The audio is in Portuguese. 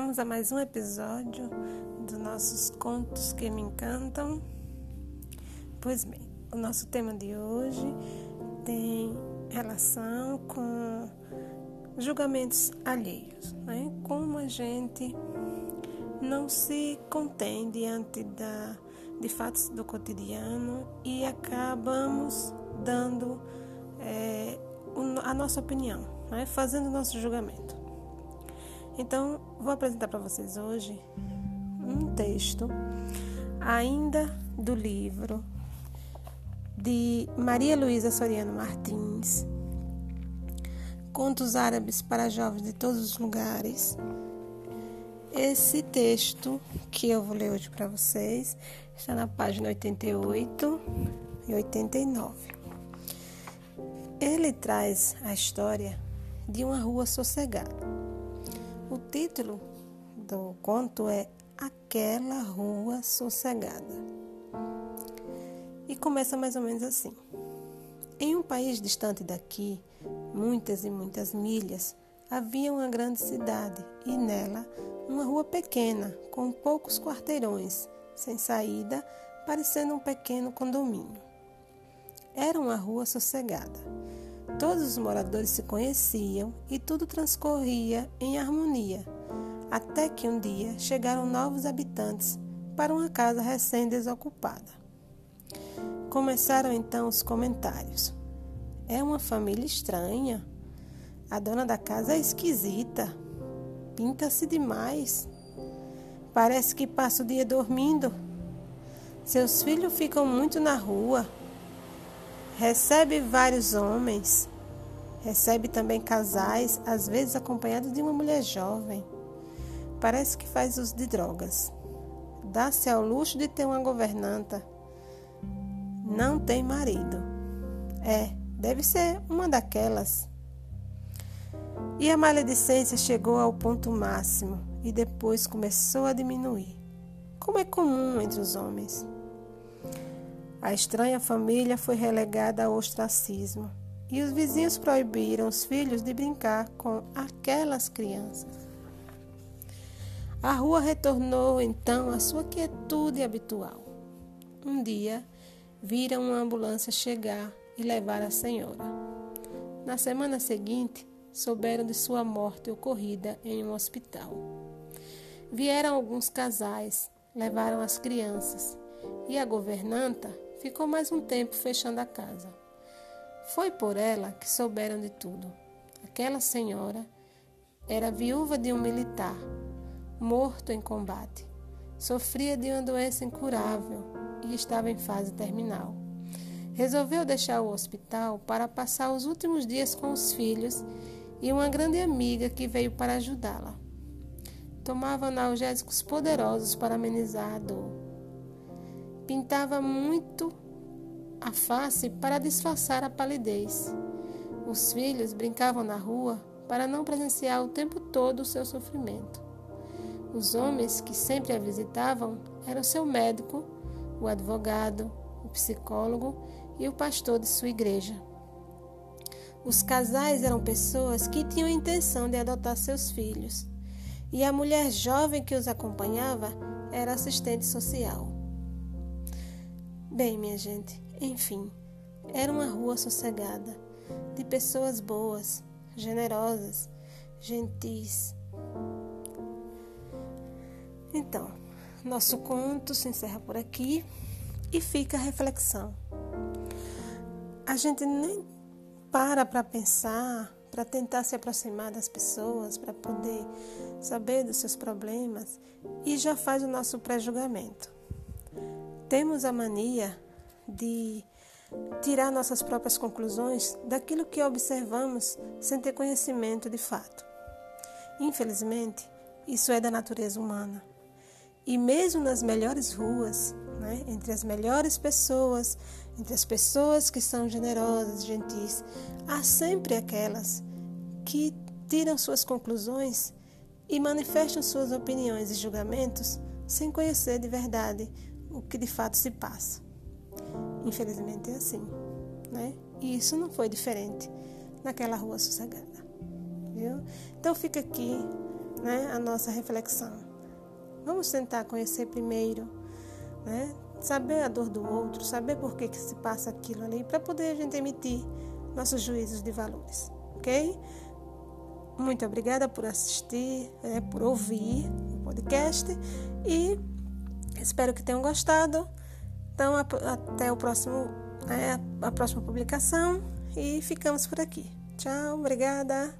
Vamos a mais um episódio dos nossos contos que me encantam. Pois bem, o nosso tema de hoje tem relação com julgamentos alheios, né? Como a gente não se contém diante da, de fatos do cotidiano e acabamos dando é, a nossa opinião, né? fazendo o nosso julgamento. Então, vou apresentar para vocês hoje um texto, ainda do livro de Maria Luísa Soriano Martins, Contos Árabes para Jovens de Todos os Lugares. Esse texto que eu vou ler hoje para vocês está na página 88 e 89. Ele traz a história de uma rua sossegada título do conto é Aquela Rua Sossegada. E começa mais ou menos assim. Em um país distante daqui, muitas e muitas milhas, havia uma grande cidade e nela uma rua pequena, com poucos quarteirões, sem saída, parecendo um pequeno condomínio. Era uma rua sossegada Todos os moradores se conheciam e tudo transcorria em harmonia, até que um dia chegaram novos habitantes para uma casa recém-desocupada. Começaram então os comentários. É uma família estranha. A dona da casa é esquisita. Pinta-se demais. Parece que passa o dia dormindo. Seus filhos ficam muito na rua. Recebe vários homens. Recebe também casais, às vezes acompanhados de uma mulher jovem. Parece que faz uso de drogas. Dá-se ao luxo de ter uma governanta. Não tem marido. É, deve ser uma daquelas. E a maledicência chegou ao ponto máximo e depois começou a diminuir, como é comum entre os homens. A estranha família foi relegada ao ostracismo e os vizinhos proibiram os filhos de brincar com aquelas crianças. A rua retornou então à sua quietude habitual. Um dia, viram uma ambulância chegar e levar a senhora. Na semana seguinte, souberam de sua morte ocorrida em um hospital. Vieram alguns casais, levaram as crianças e a governanta ficou mais um tempo fechando a casa. Foi por ela que souberam de tudo. Aquela senhora era viúva de um militar, morto em combate. Sofria de uma doença incurável e estava em fase terminal. Resolveu deixar o hospital para passar os últimos dias com os filhos e uma grande amiga que veio para ajudá-la. Tomava analgésicos poderosos para amenizar a dor pintava muito a face para disfarçar a palidez. Os filhos brincavam na rua para não presenciar o tempo todo o seu sofrimento. Os homens que sempre a visitavam eram seu médico, o advogado, o psicólogo e o pastor de sua igreja. Os casais eram pessoas que tinham a intenção de adotar seus filhos, e a mulher jovem que os acompanhava era assistente social. Bem, minha gente, enfim, era uma rua sossegada, de pessoas boas, generosas, gentis. Então, nosso conto se encerra por aqui e fica a reflexão. A gente nem para para pensar, para tentar se aproximar das pessoas, para poder saber dos seus problemas e já faz o nosso pré-julgamento. Temos a mania de tirar nossas próprias conclusões daquilo que observamos sem ter conhecimento de fato. Infelizmente, isso é da natureza humana. E mesmo nas melhores ruas, né, entre as melhores pessoas, entre as pessoas que são generosas, gentis, há sempre aquelas que tiram suas conclusões e manifestam suas opiniões e julgamentos sem conhecer de verdade o que de fato se passa. Infelizmente é assim, né? E isso não foi diferente naquela rua sossegada, viu? Então fica aqui né, a nossa reflexão. Vamos tentar conhecer primeiro, né, saber a dor do outro, saber por que, que se passa aquilo ali, para poder a gente emitir nossos juízos de valores, ok? Muito obrigada por assistir, né, por ouvir o podcast e espero que tenham gostado. Então, até o próximo, é, a próxima publicação e ficamos por aqui. Tchau, obrigada.